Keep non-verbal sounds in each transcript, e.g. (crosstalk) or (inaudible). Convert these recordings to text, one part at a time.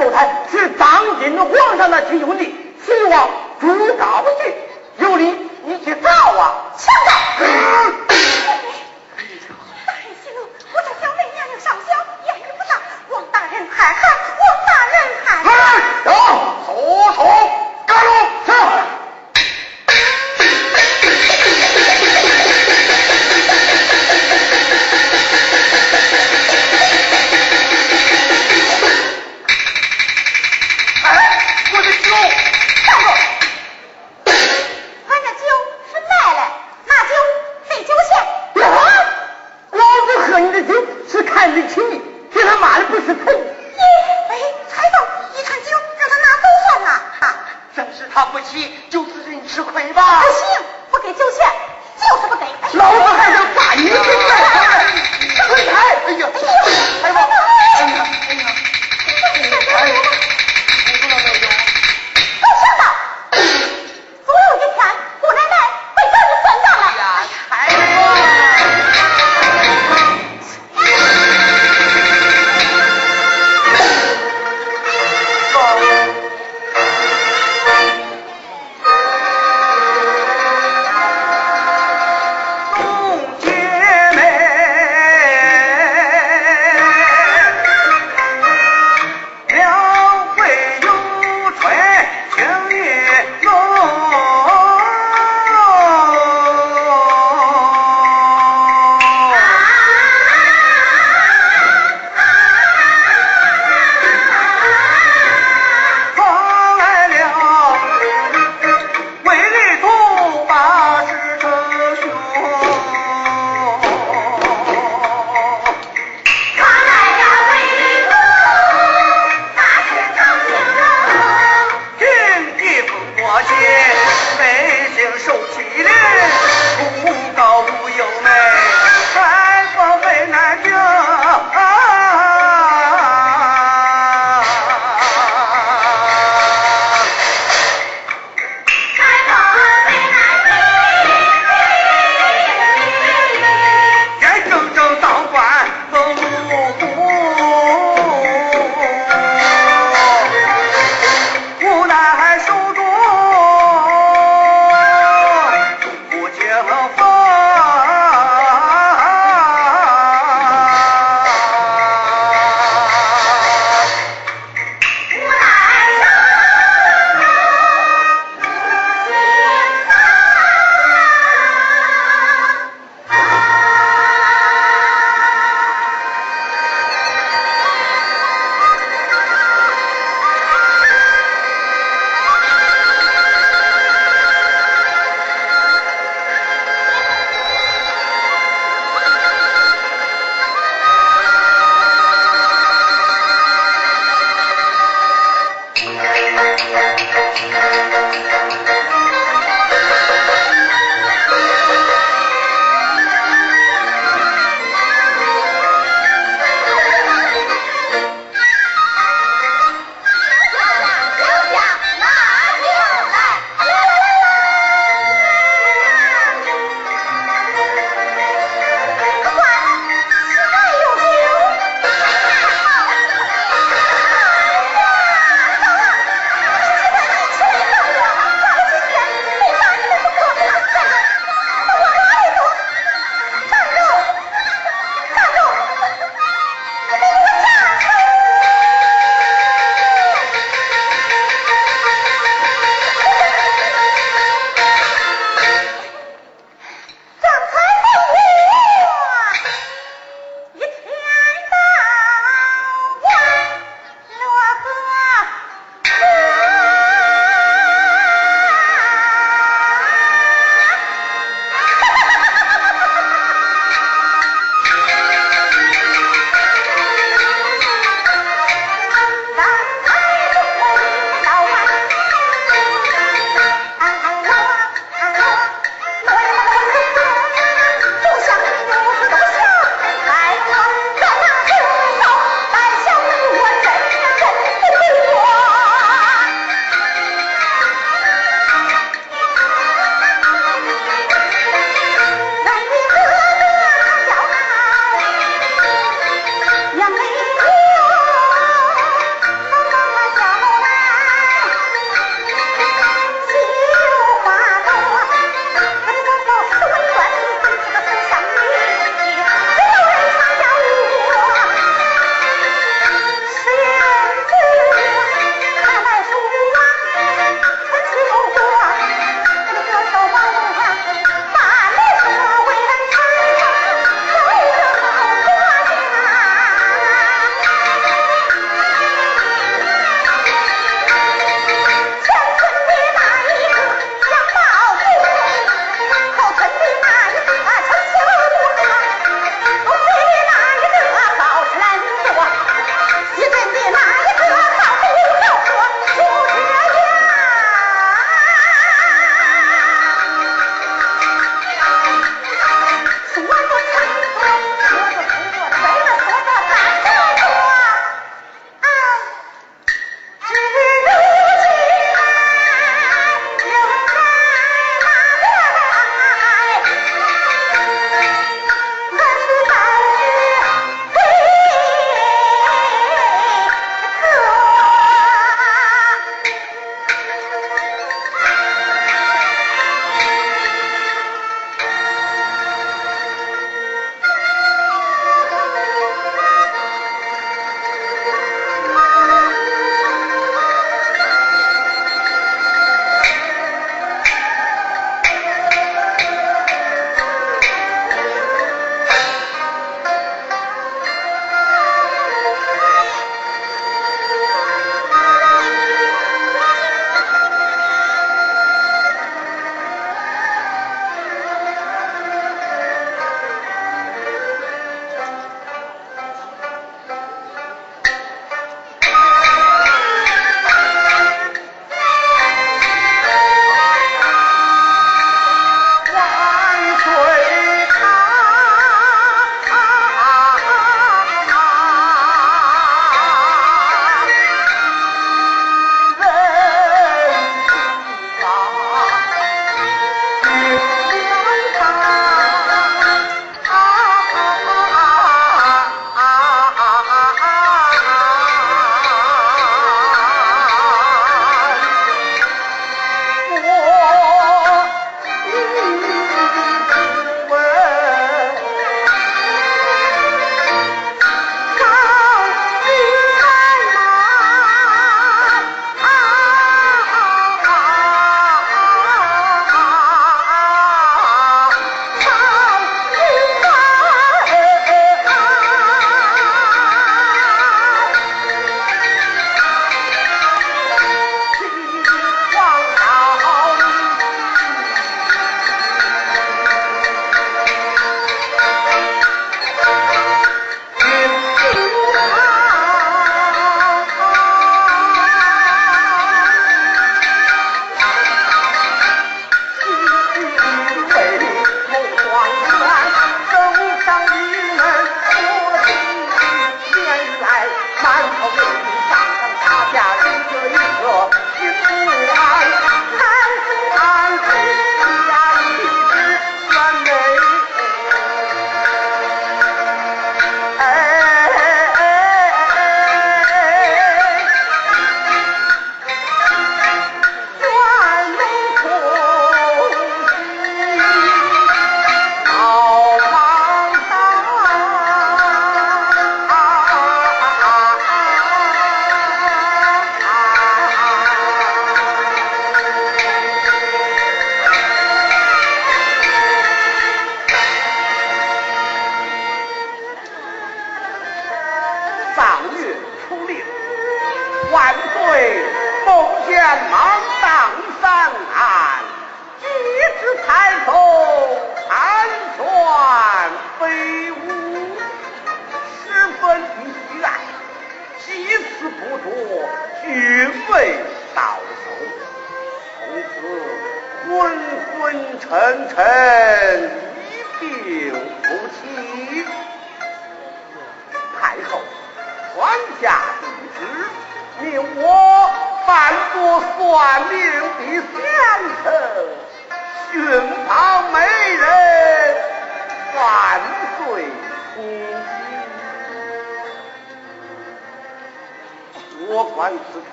后台是当今皇上的亲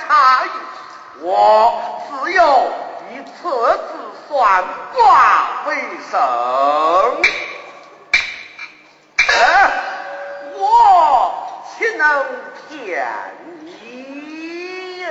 查一，我自有以测字算卦为生，我岂能骗你？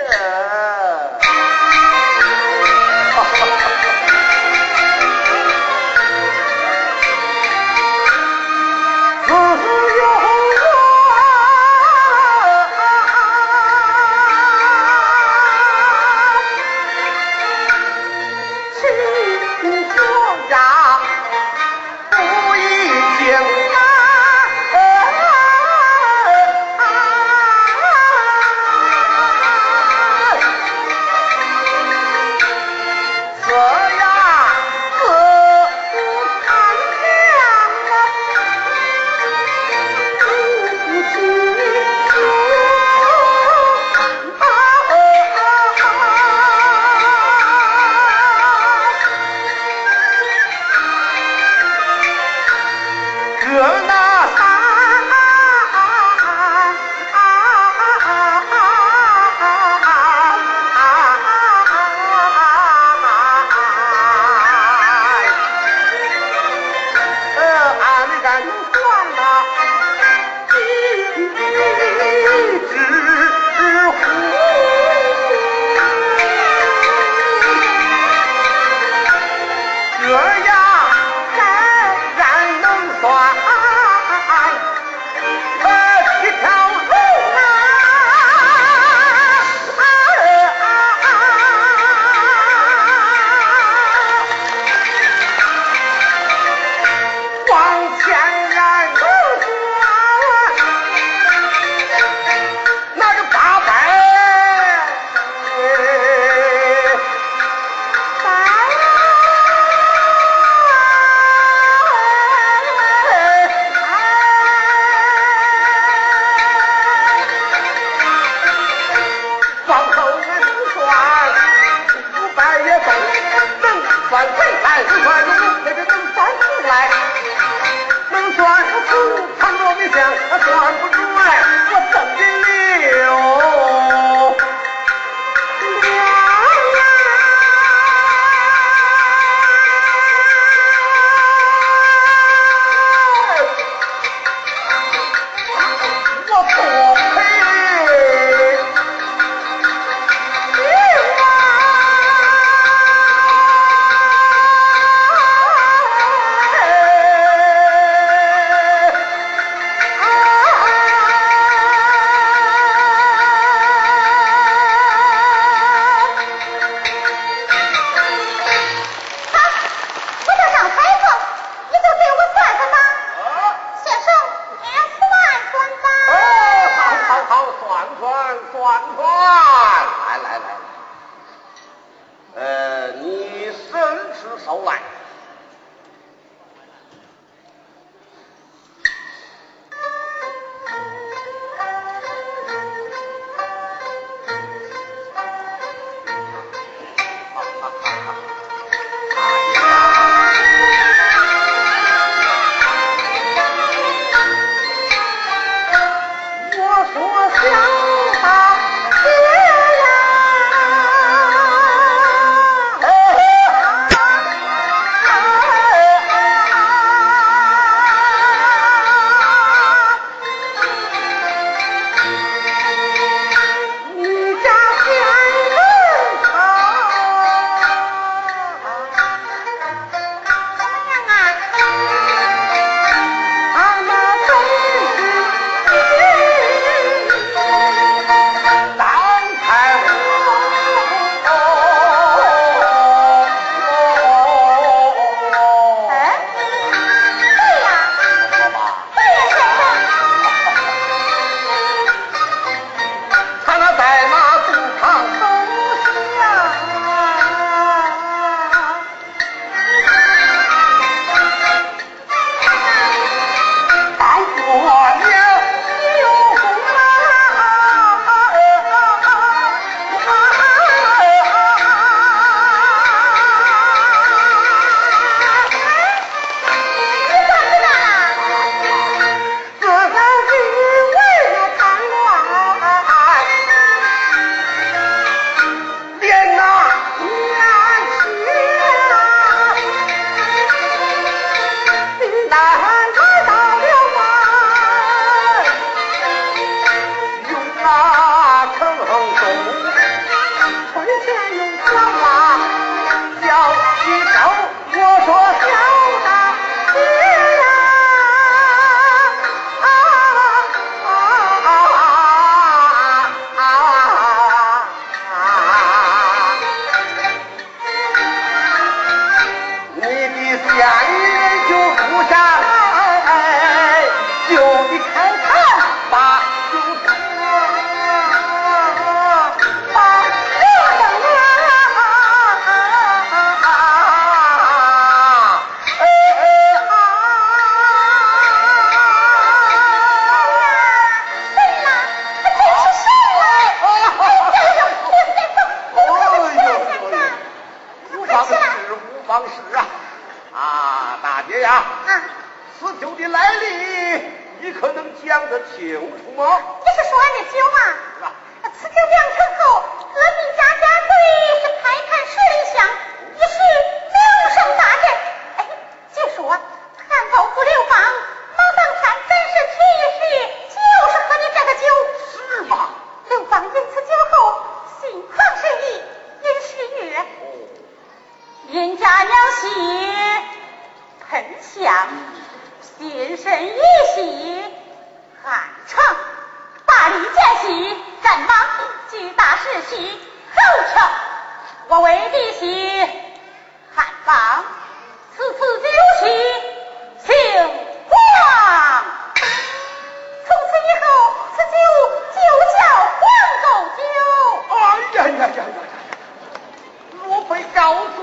讲讲讲。莫非高祖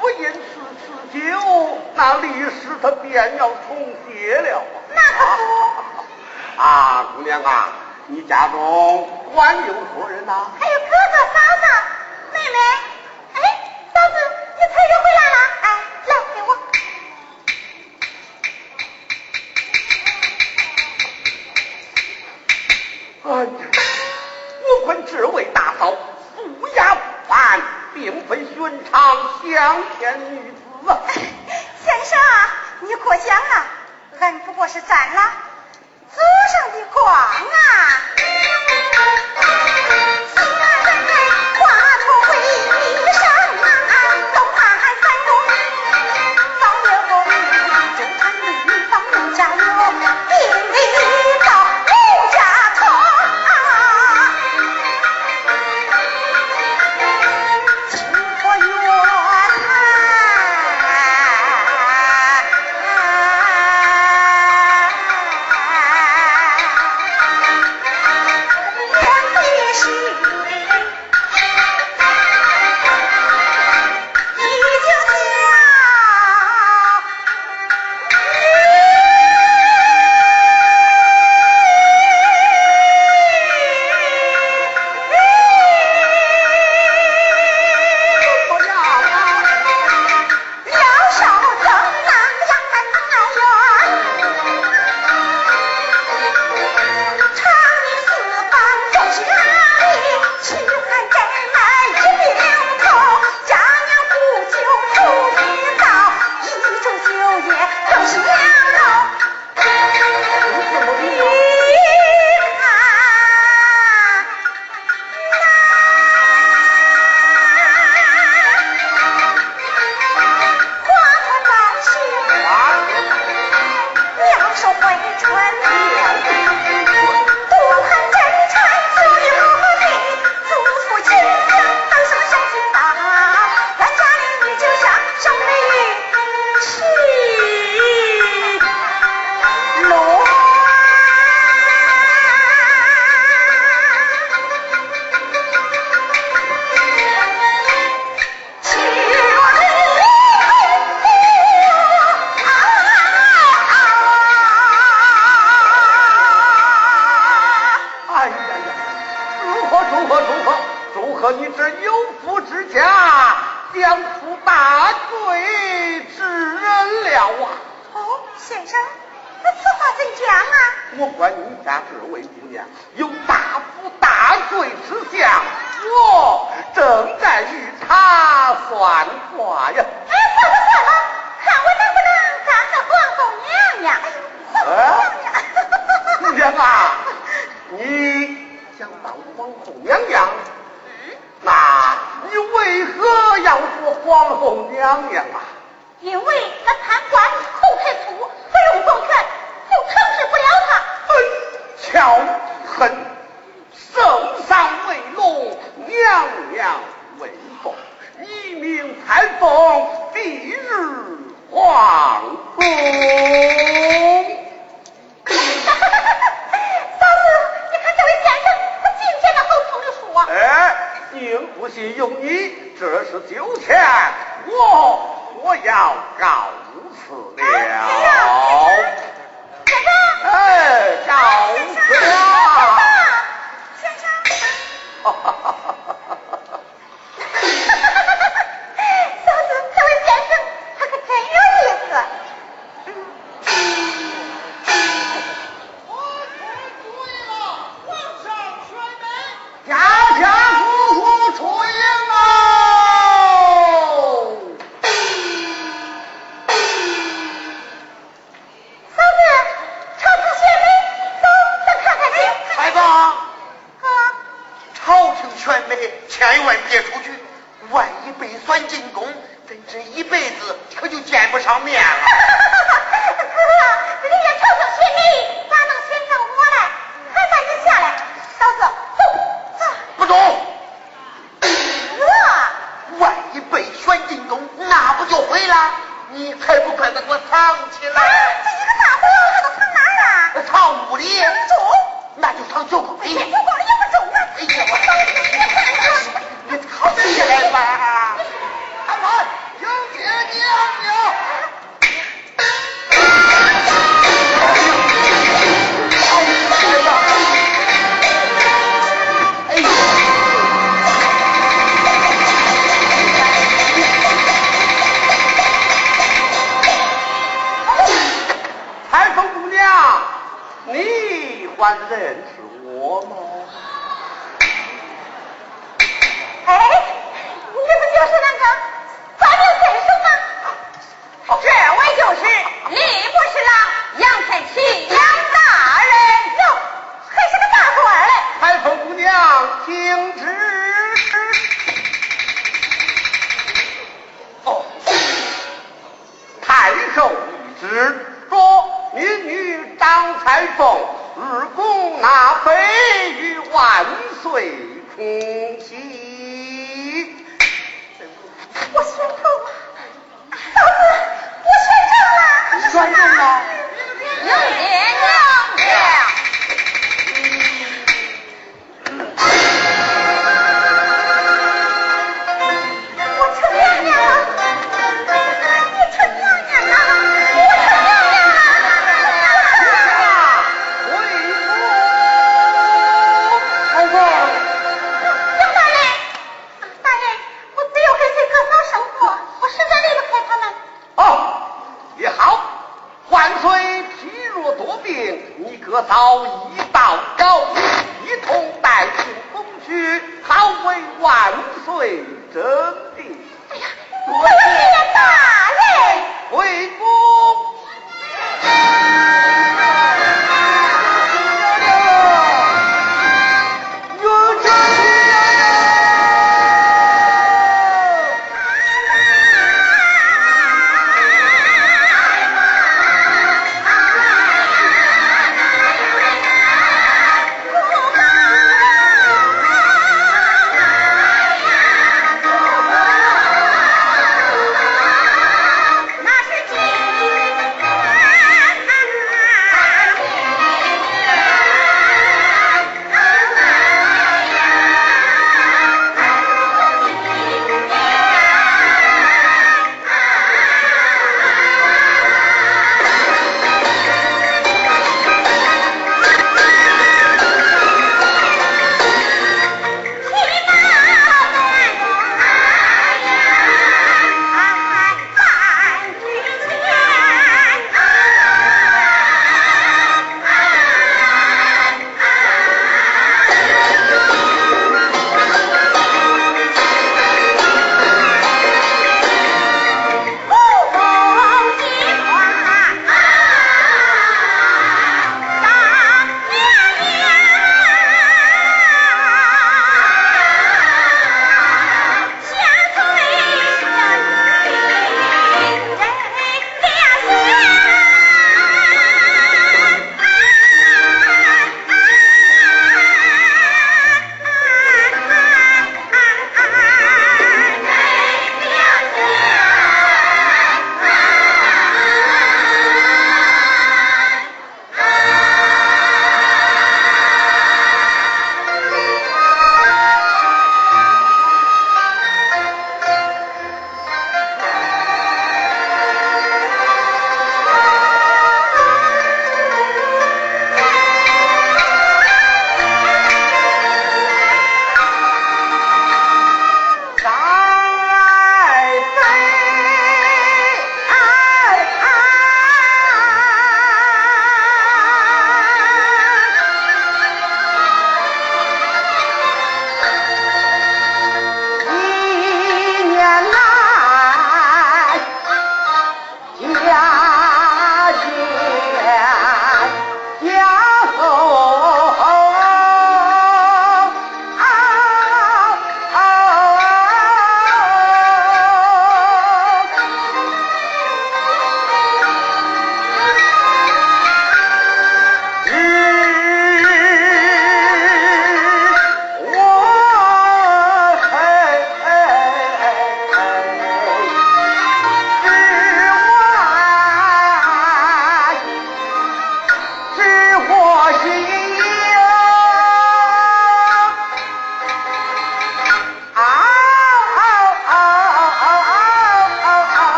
不因此次酒，那历史他便要重写了那可不。啊，姑娘啊，你家中管有何人呐、还有哥哥嫂嫂。良田女子。(laughs) 先生，你过奖了，俺不过是沾了祖上的光啊。寒风蔽日皇宫 (laughs) 嫂子你看这位先生他今天的后风的书啊哎宁不信用你这是九千我我要告人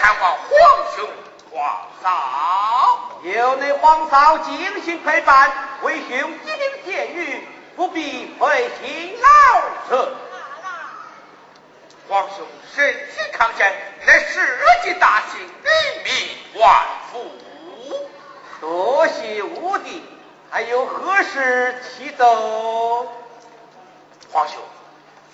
看望皇兄皇嫂。有你皇嫂精心陪伴，为兄一并见谕，不必费心劳神。皇兄身体康健，乃社稷大幸，人民万福。多谢武帝，还有何事启奏？皇兄，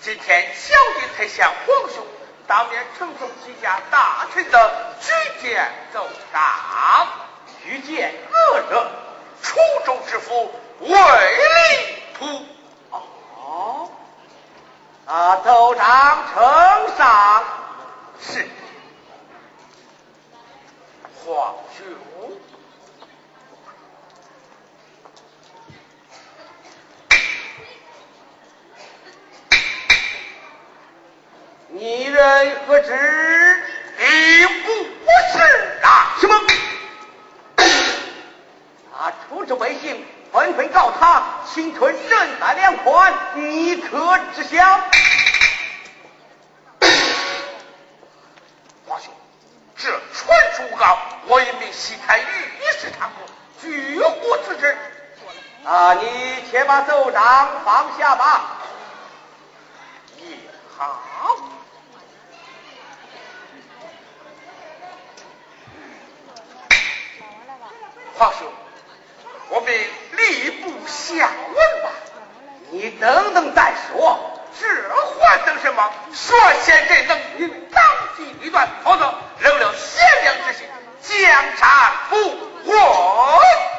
今天小弟才向皇兄当面呈送几家大臣的举荐奏章。举荐恶人？楚州知府魏礼图。哦，啊，奏章呈上。是。皇兄。你人何知？并不是啊！什么？啊！出之未幸，纷纷告他侵吞人财两款，你可知晓？皇兄，这传书告，我一名西太尉一时贪过，据我自知。啊！你且把奏章放下吧。也好。皇兄，我们吏部下文吧。你等等再说。这换等什么？率先这能应当机立断，否则仍留贤良之心，江山不稳。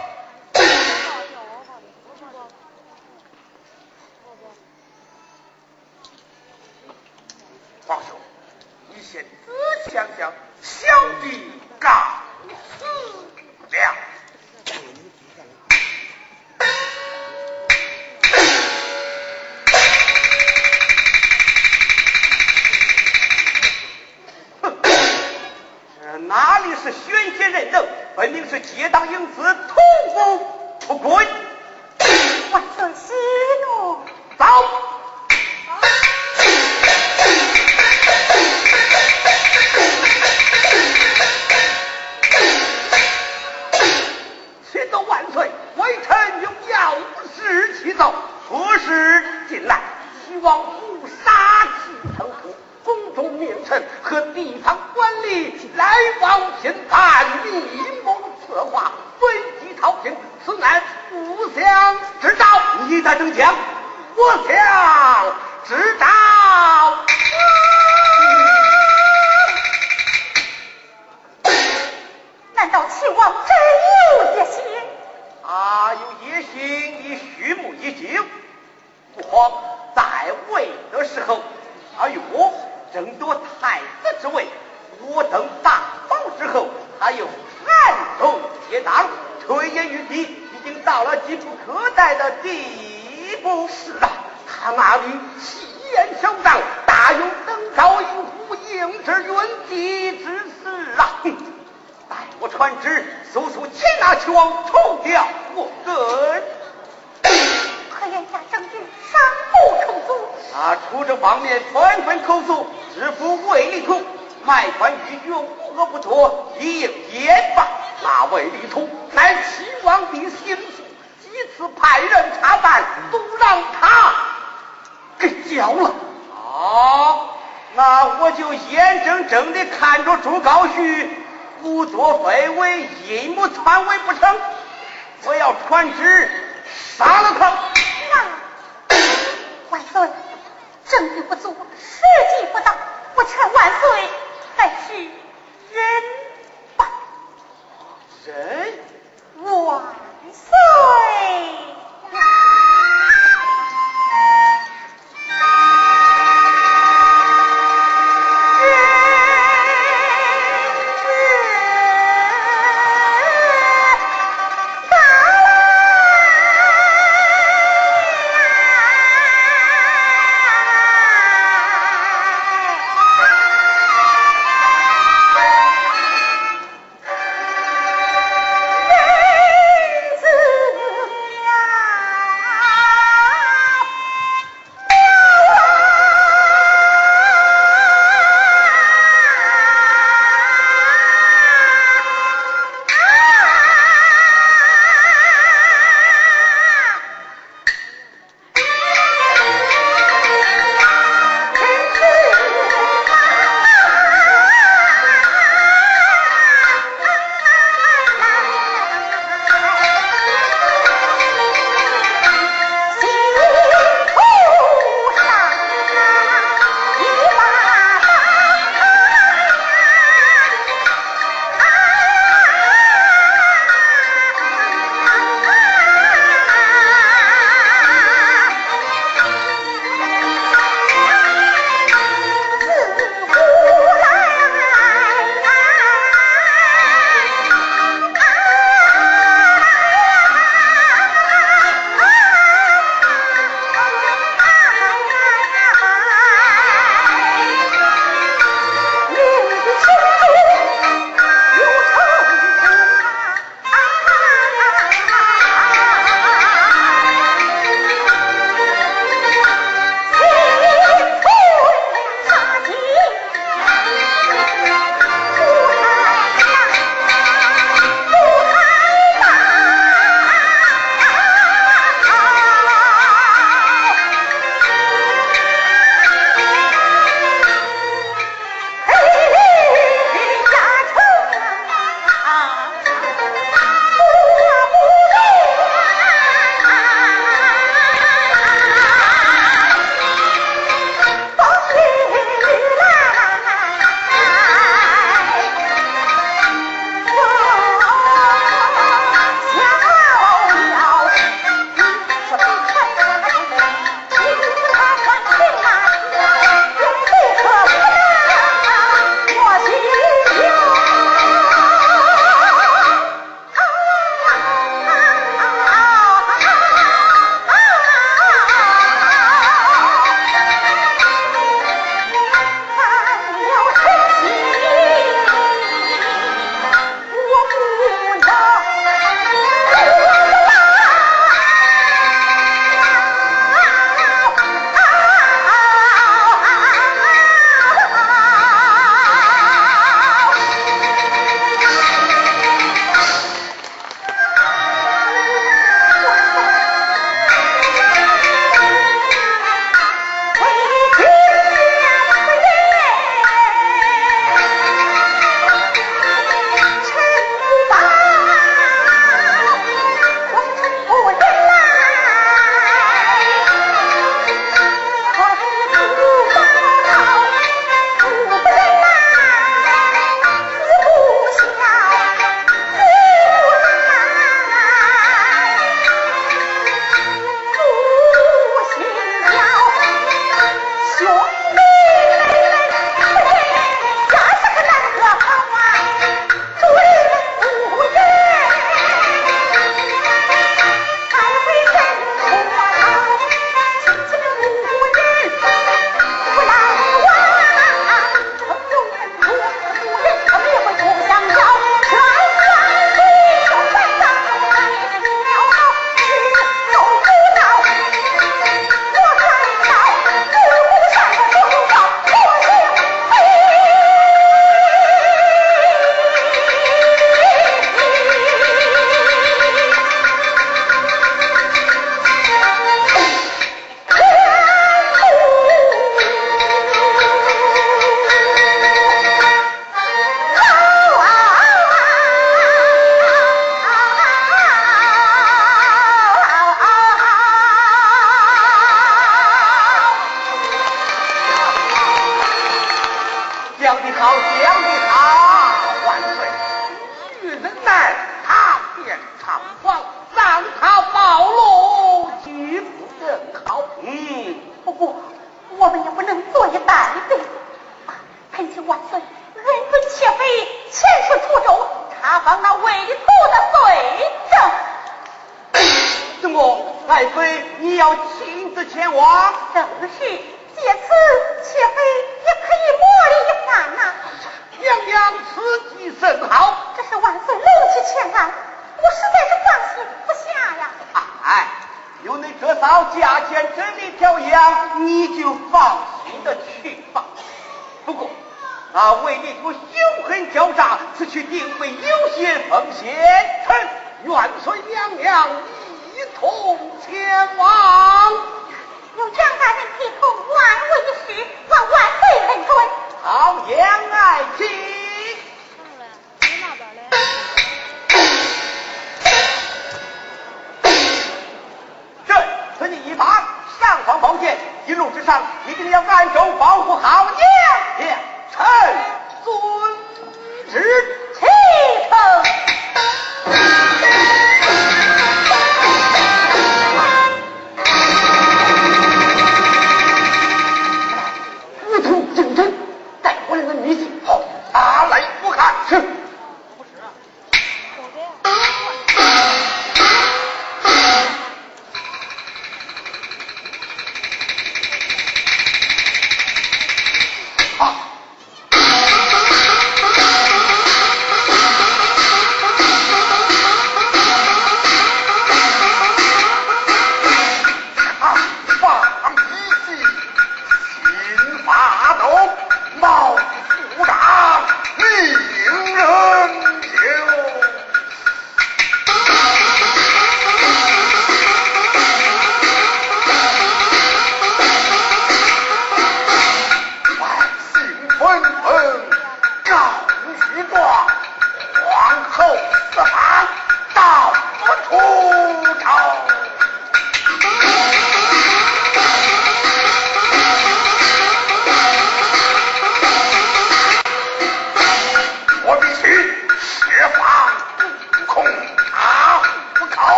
可待的地步。是啊，他那里气焰嚣张，大有登高一呼应之云集之势啊！哼，待我传旨，速速擒拿去王，除掉我根。可眼下证据尚不充足，他，出这方面纷纷口诉，知府魏立图卖官鬻爵，无恶不作，一应严罚。那魏立图乃齐王的心腹，几次派人查办，都让他给交了。啊，那我就眼睁睁的看着朱高煦胡作非为，阴谋篡位不成？我要传旨杀了他。那万岁，证据不足，时机不到，我劝万岁还是忍吧。人万岁！上一定要暗中